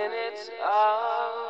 minutes of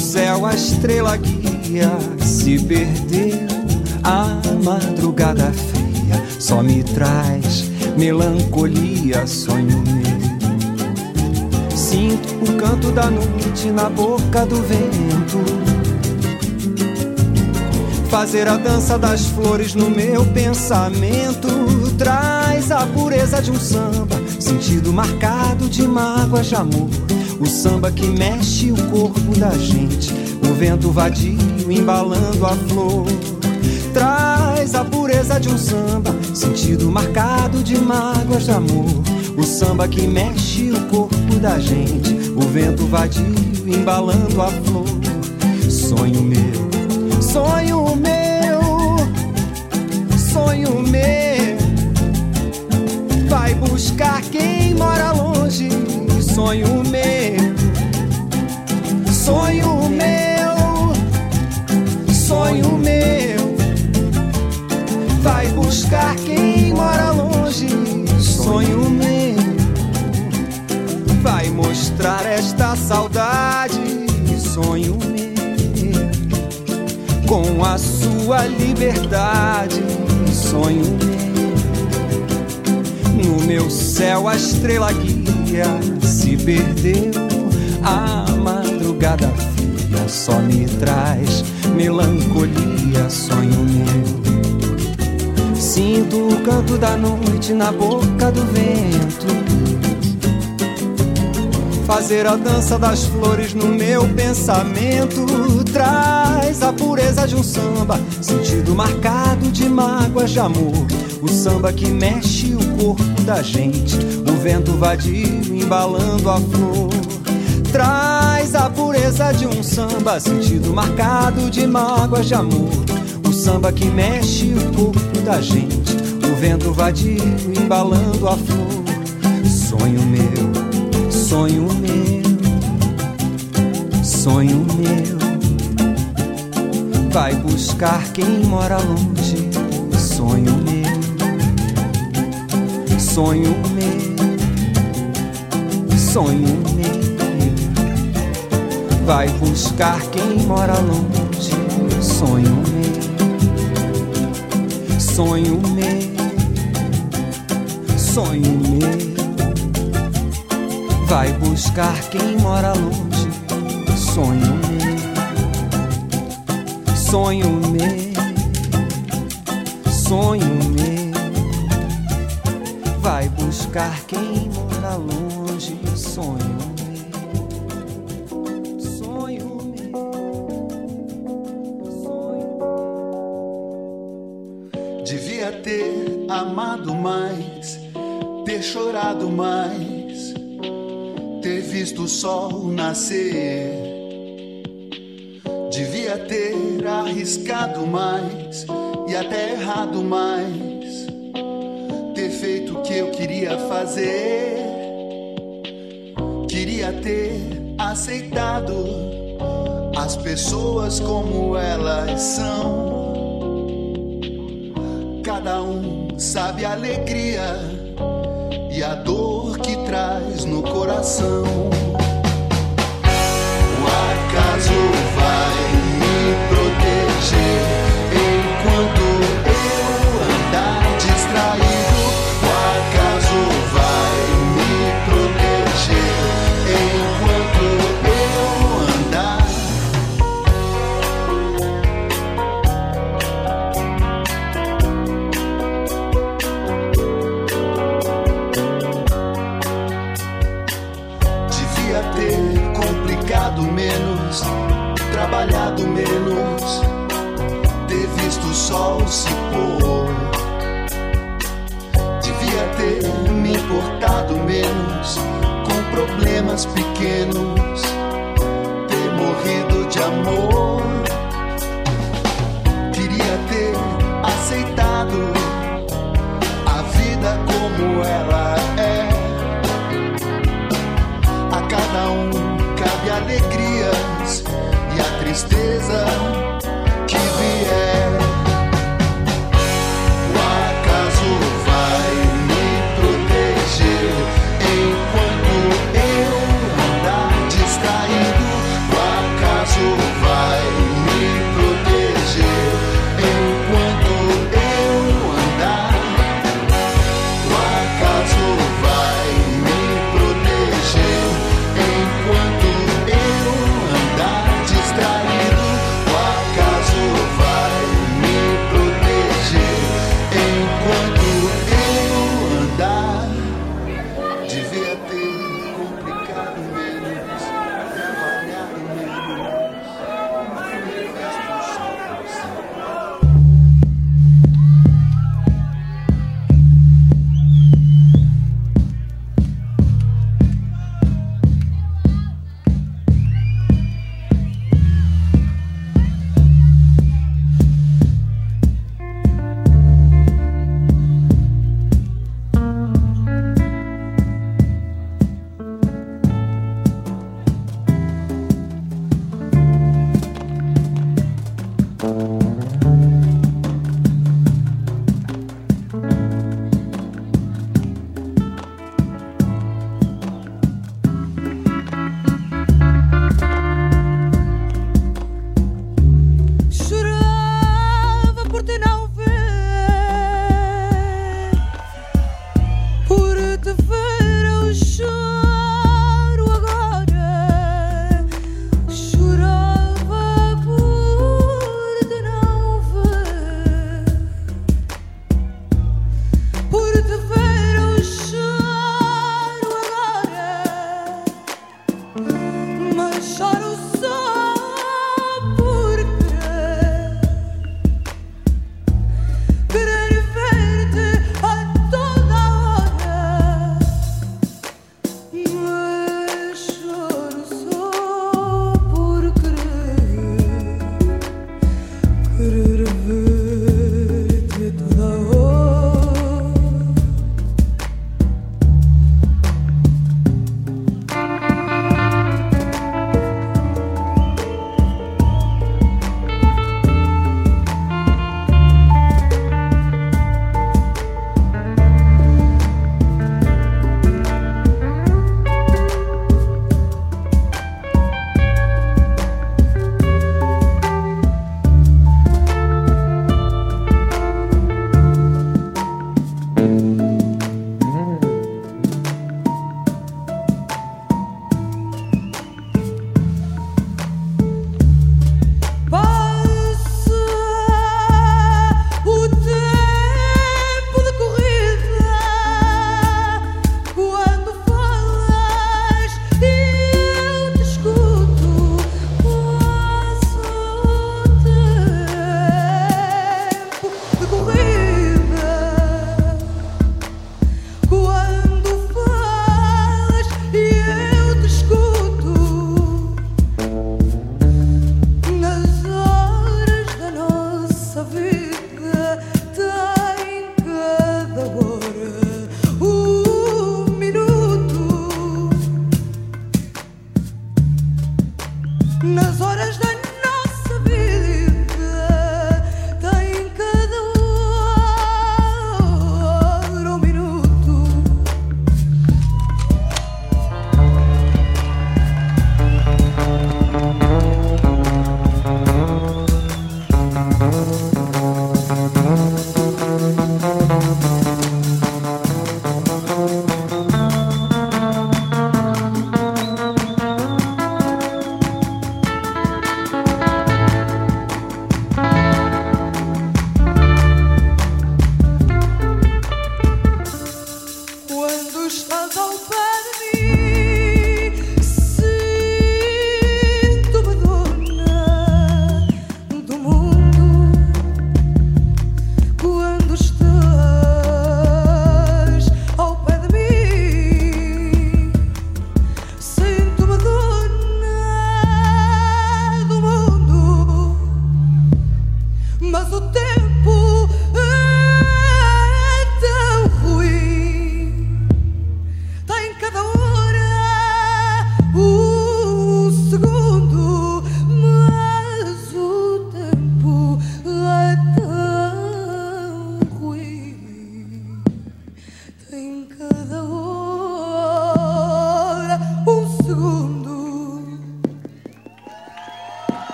céu a estrela guia se perdeu, a madrugada fria só me traz melancolia, sonho meu. Sinto o canto da noite na boca do vento. Fazer a dança das flores no meu pensamento traz a pureza de um samba, sentido marcado de mágoas de amor. O samba que mexe o corpo da gente, o vento vadio embalando a flor. Traz a pureza de um samba, sentido marcado de mágoas de amor. O samba que mexe o corpo da gente, o vento vadio embalando a flor. Sonho meu, sonho meu, sonho meu. Vai buscar quem mora longe, sonho meu, sonho meu, sonho meu. Vai buscar quem mora longe, sonho meu. Vai mostrar esta saudade, sonho meu. Com a sua liberdade, sonho meu. No meu céu a estrela guia perdeu. A madrugada fria só me traz melancolia, sonho meu. Sinto o canto da noite na boca do vento. Fazer a dança das flores no meu pensamento traz a pureza de um samba, sentido marcado de mágoas de amor. O samba que mexe o corpo gente, o vento vadio embalando a flor. Traz a pureza de um samba, sentido marcado de mágoas de amor. O samba que mexe o corpo da gente, o vento vadio embalando a flor. Sonho meu, sonho meu, sonho meu. Vai buscar quem mora longe, sonho meu, sonho meu. Vai buscar quem mora longe, sonho meu, sonho meu, sonho meu. Vai buscar quem mora longe, sonho meu, sonho meu, sonho meu. Buscar quem mora longe, sonho sonho sonho Devia ter amado mais, ter chorado mais, ter visto o sol nascer. Devia ter arriscado mais e até errado mais, fazer. Queria ter aceitado as pessoas como elas são. Cada um sabe a alegria e a dor que traz no coração. O acaso mais pequenos ter morrido de amor. Queria ter aceitado a vida como ela é. A cada um cabe alegrias e a tristeza.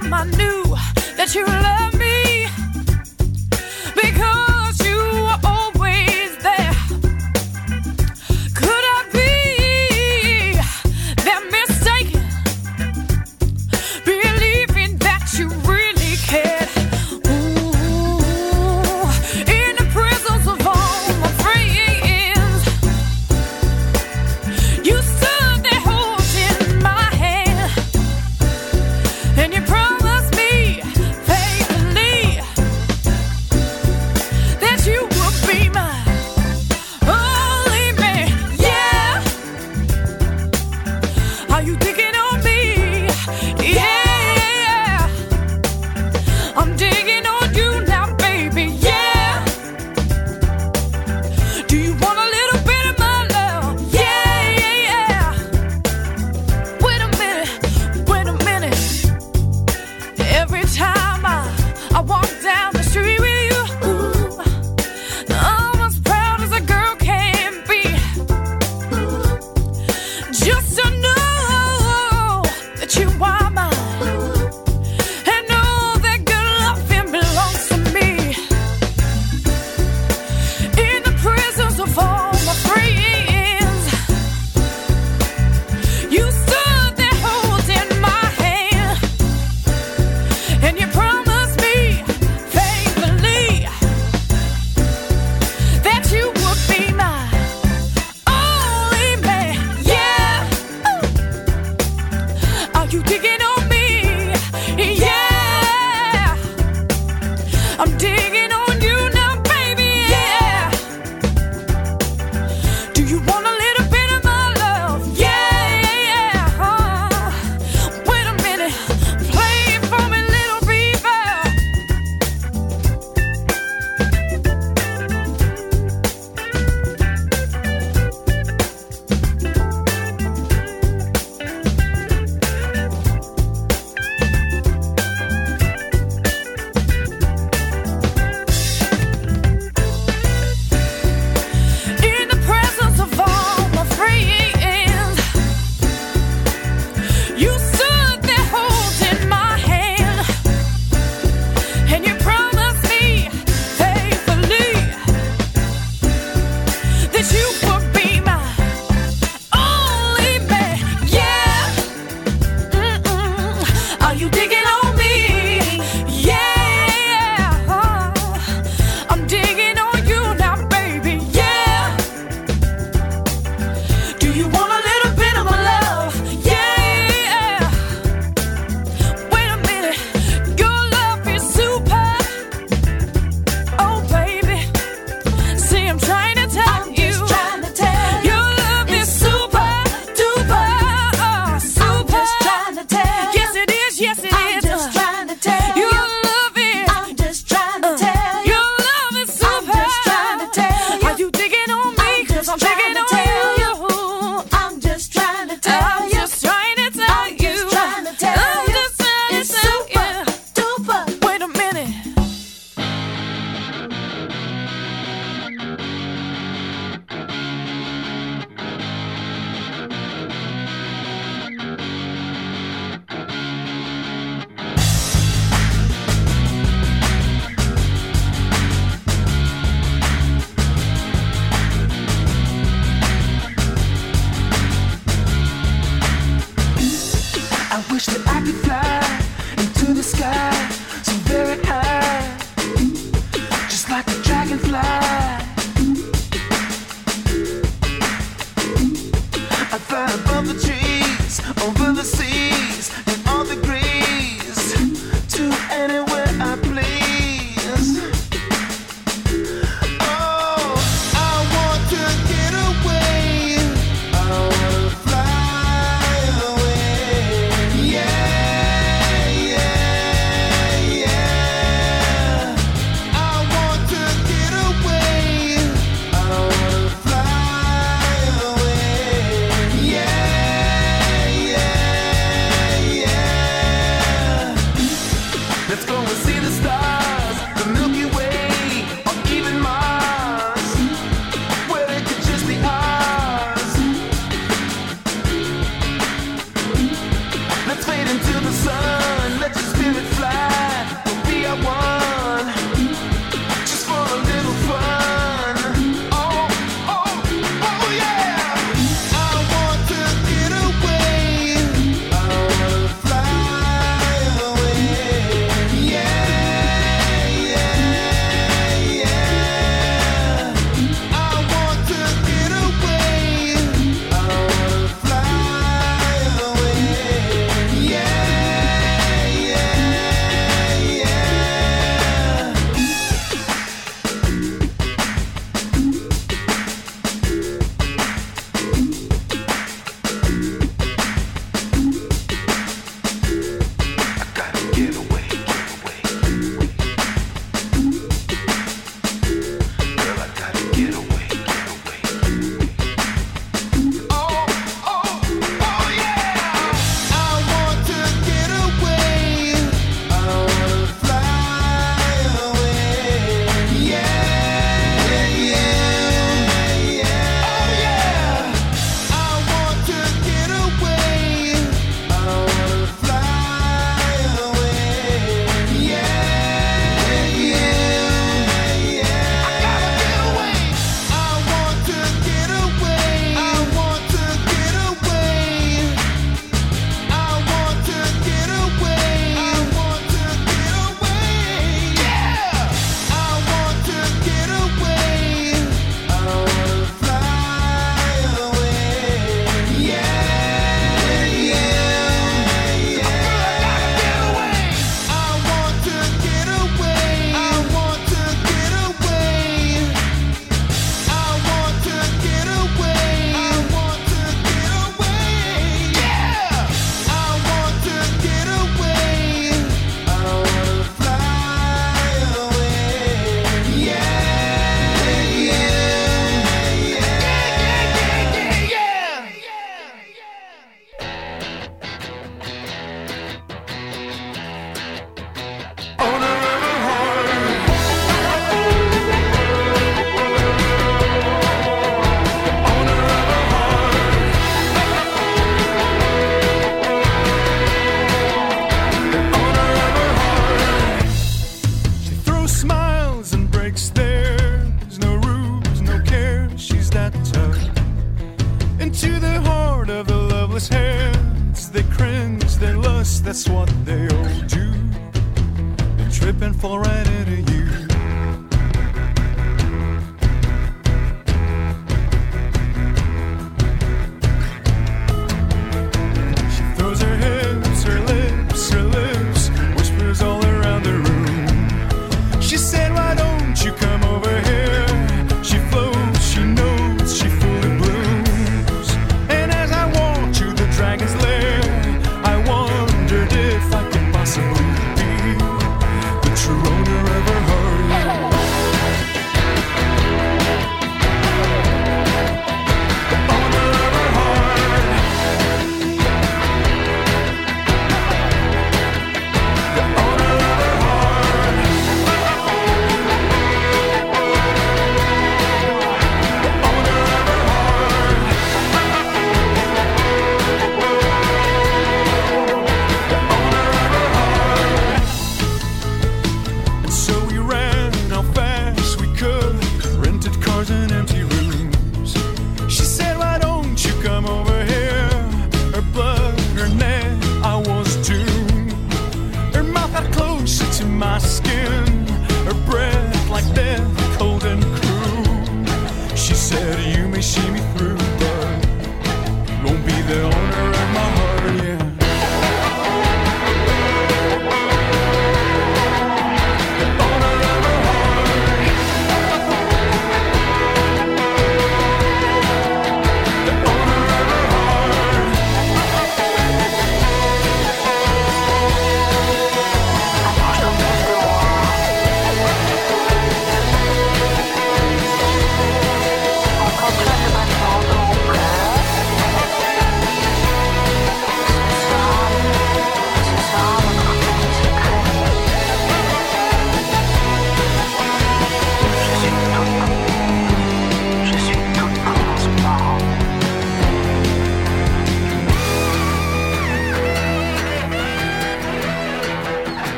time I knew that you loved me.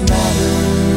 Matters.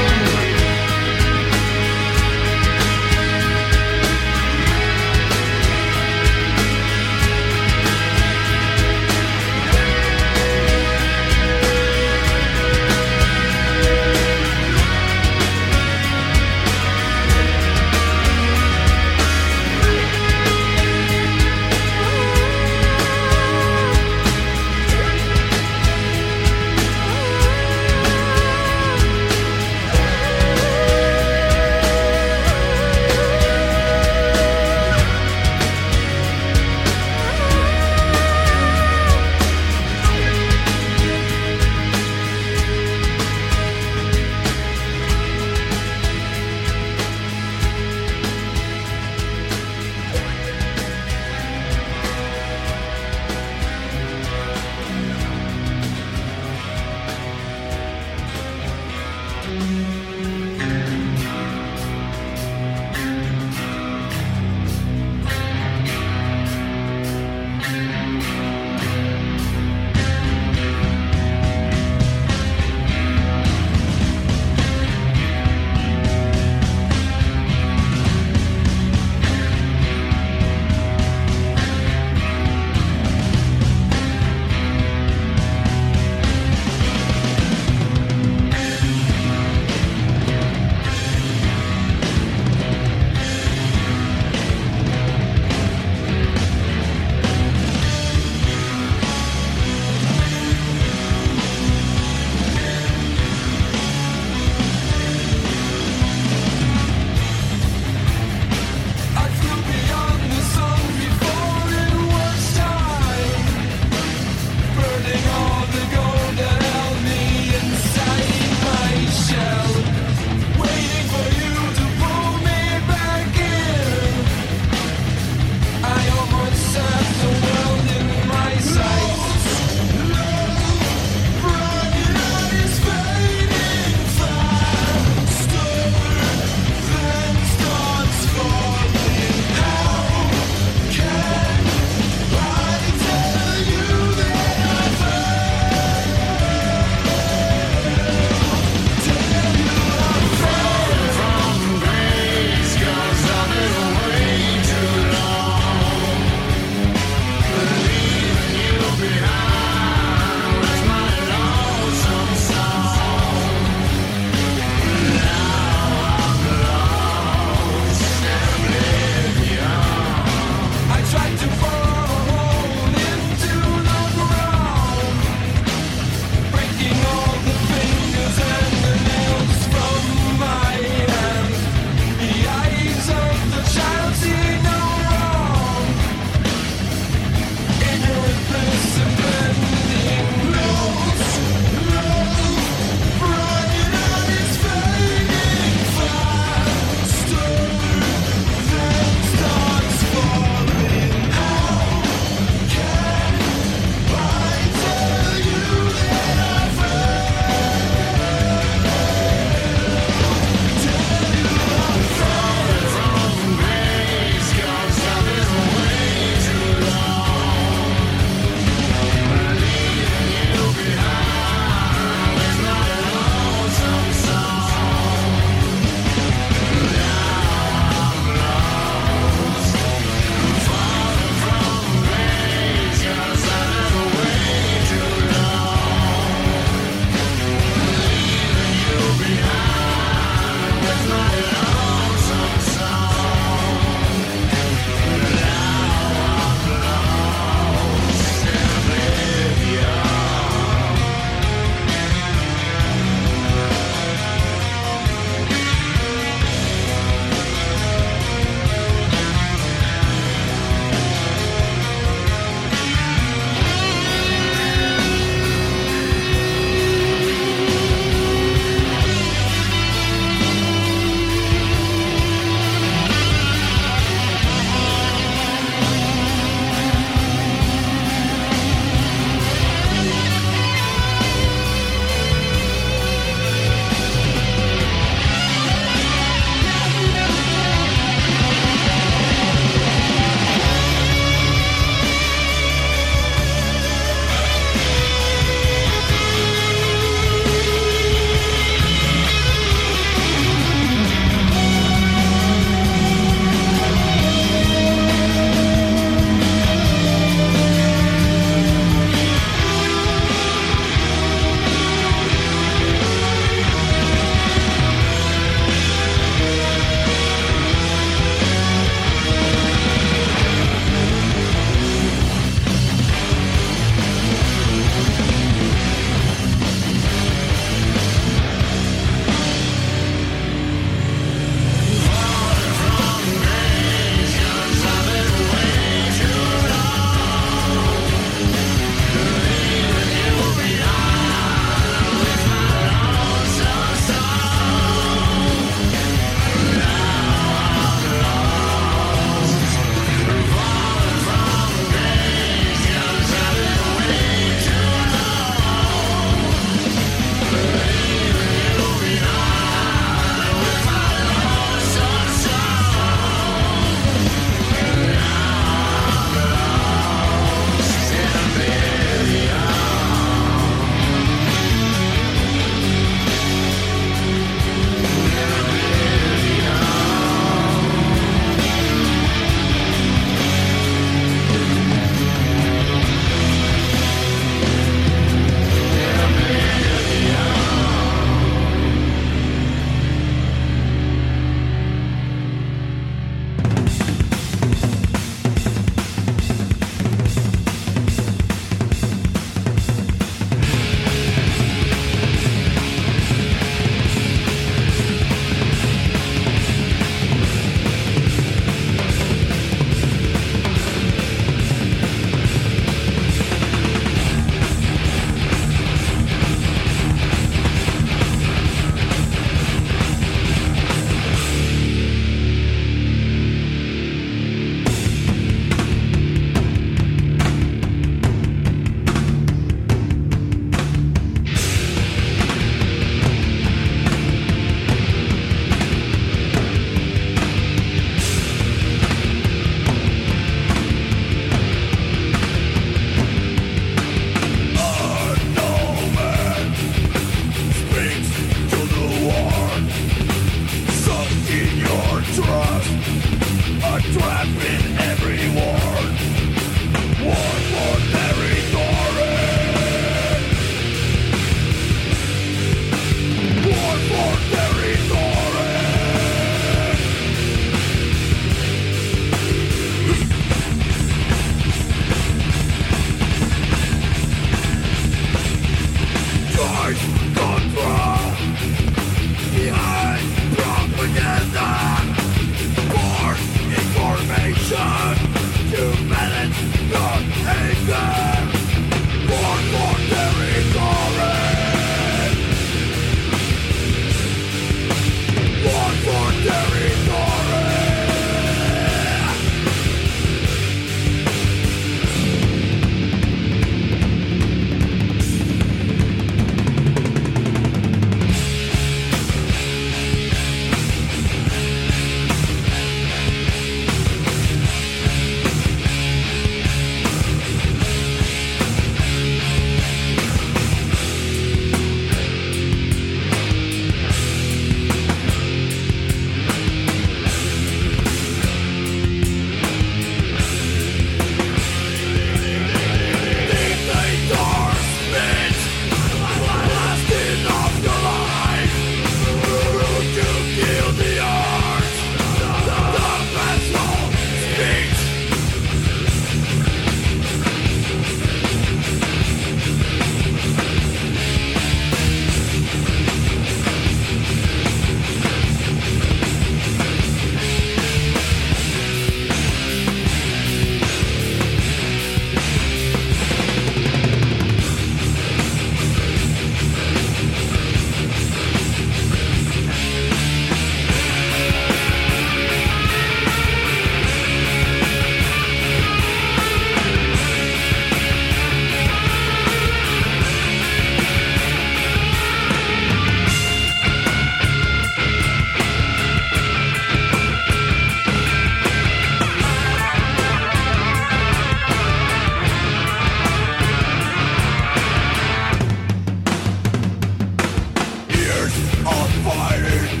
of fighting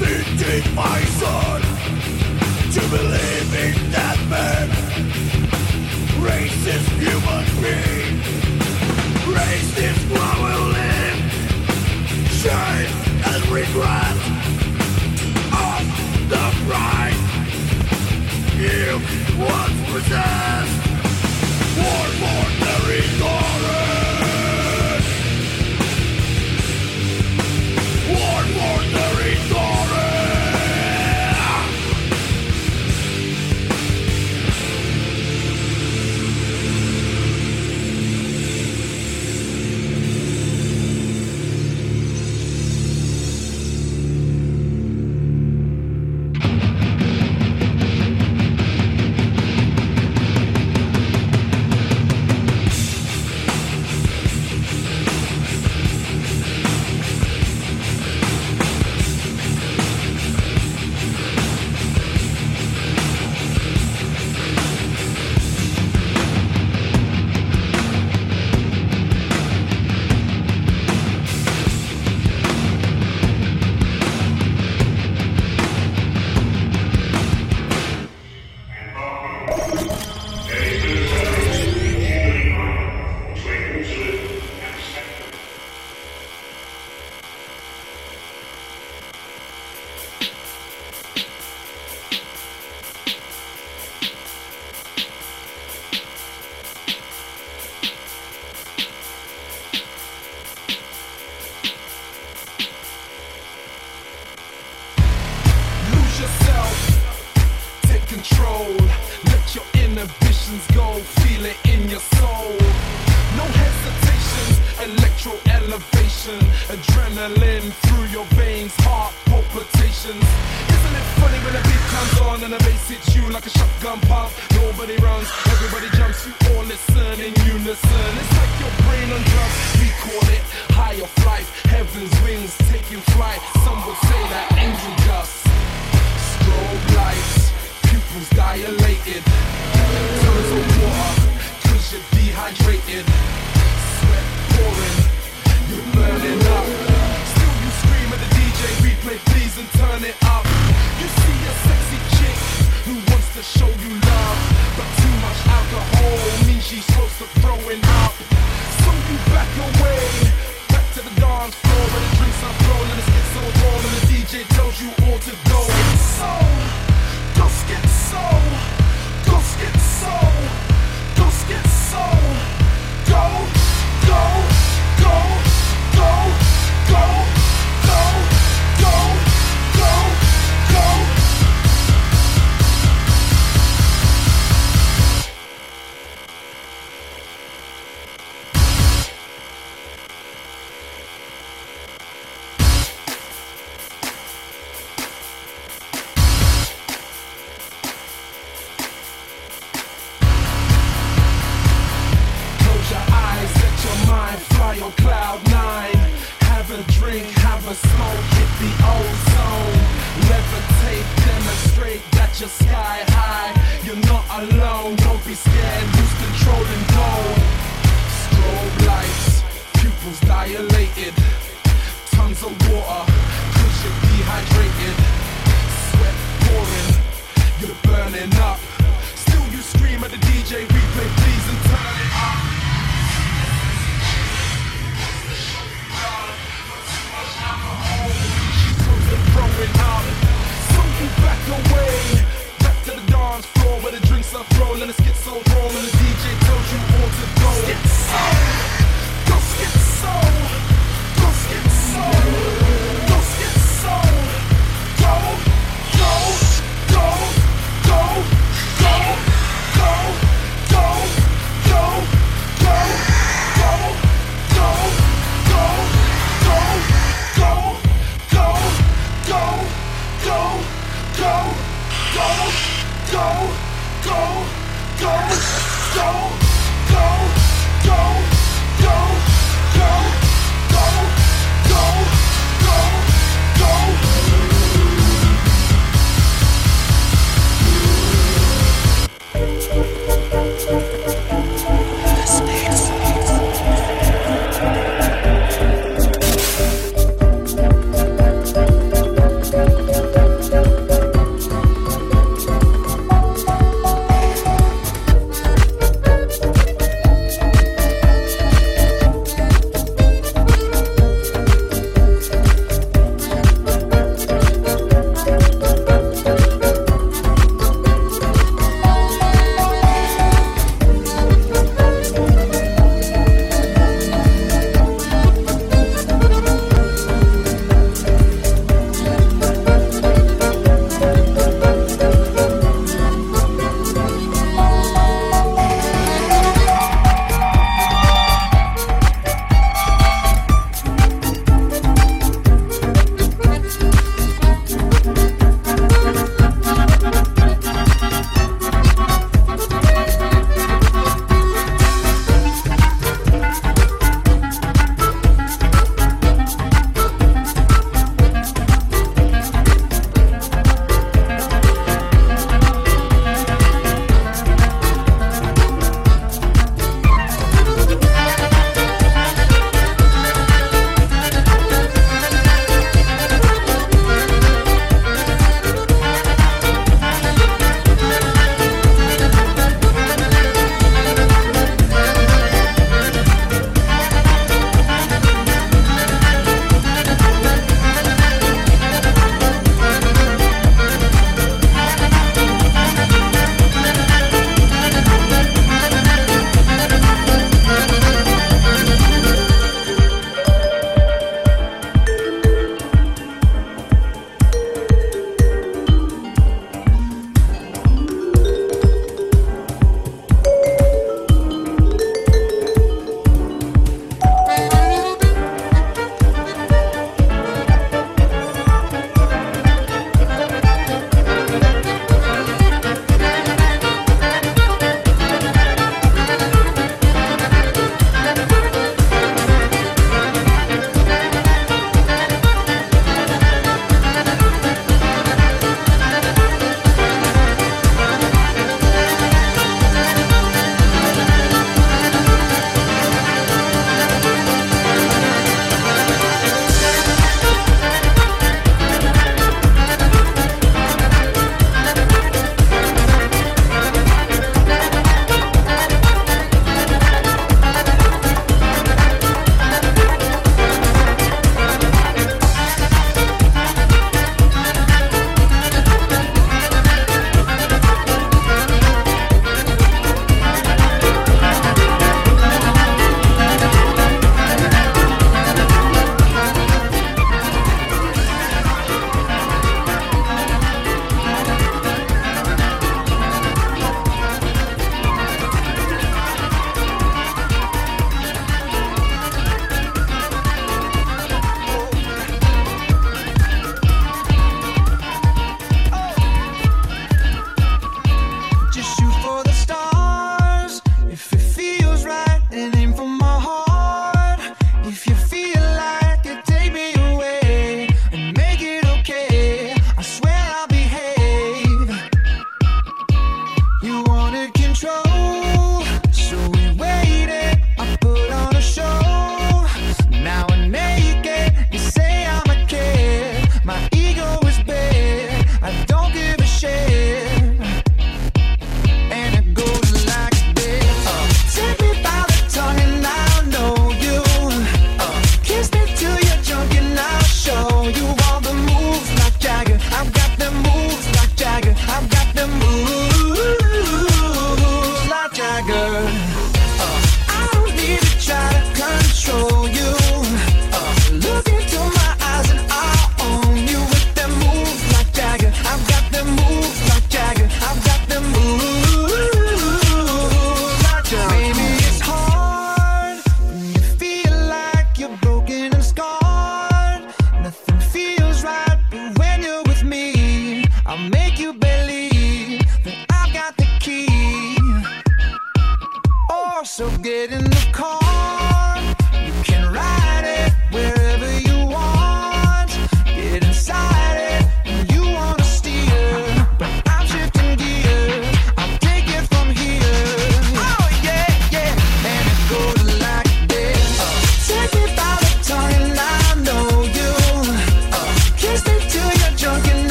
Thinking my son To believe in that man. Racist human being. Racist where we live. Shame and regret Of the pride. You once possessed. War, ordinary horror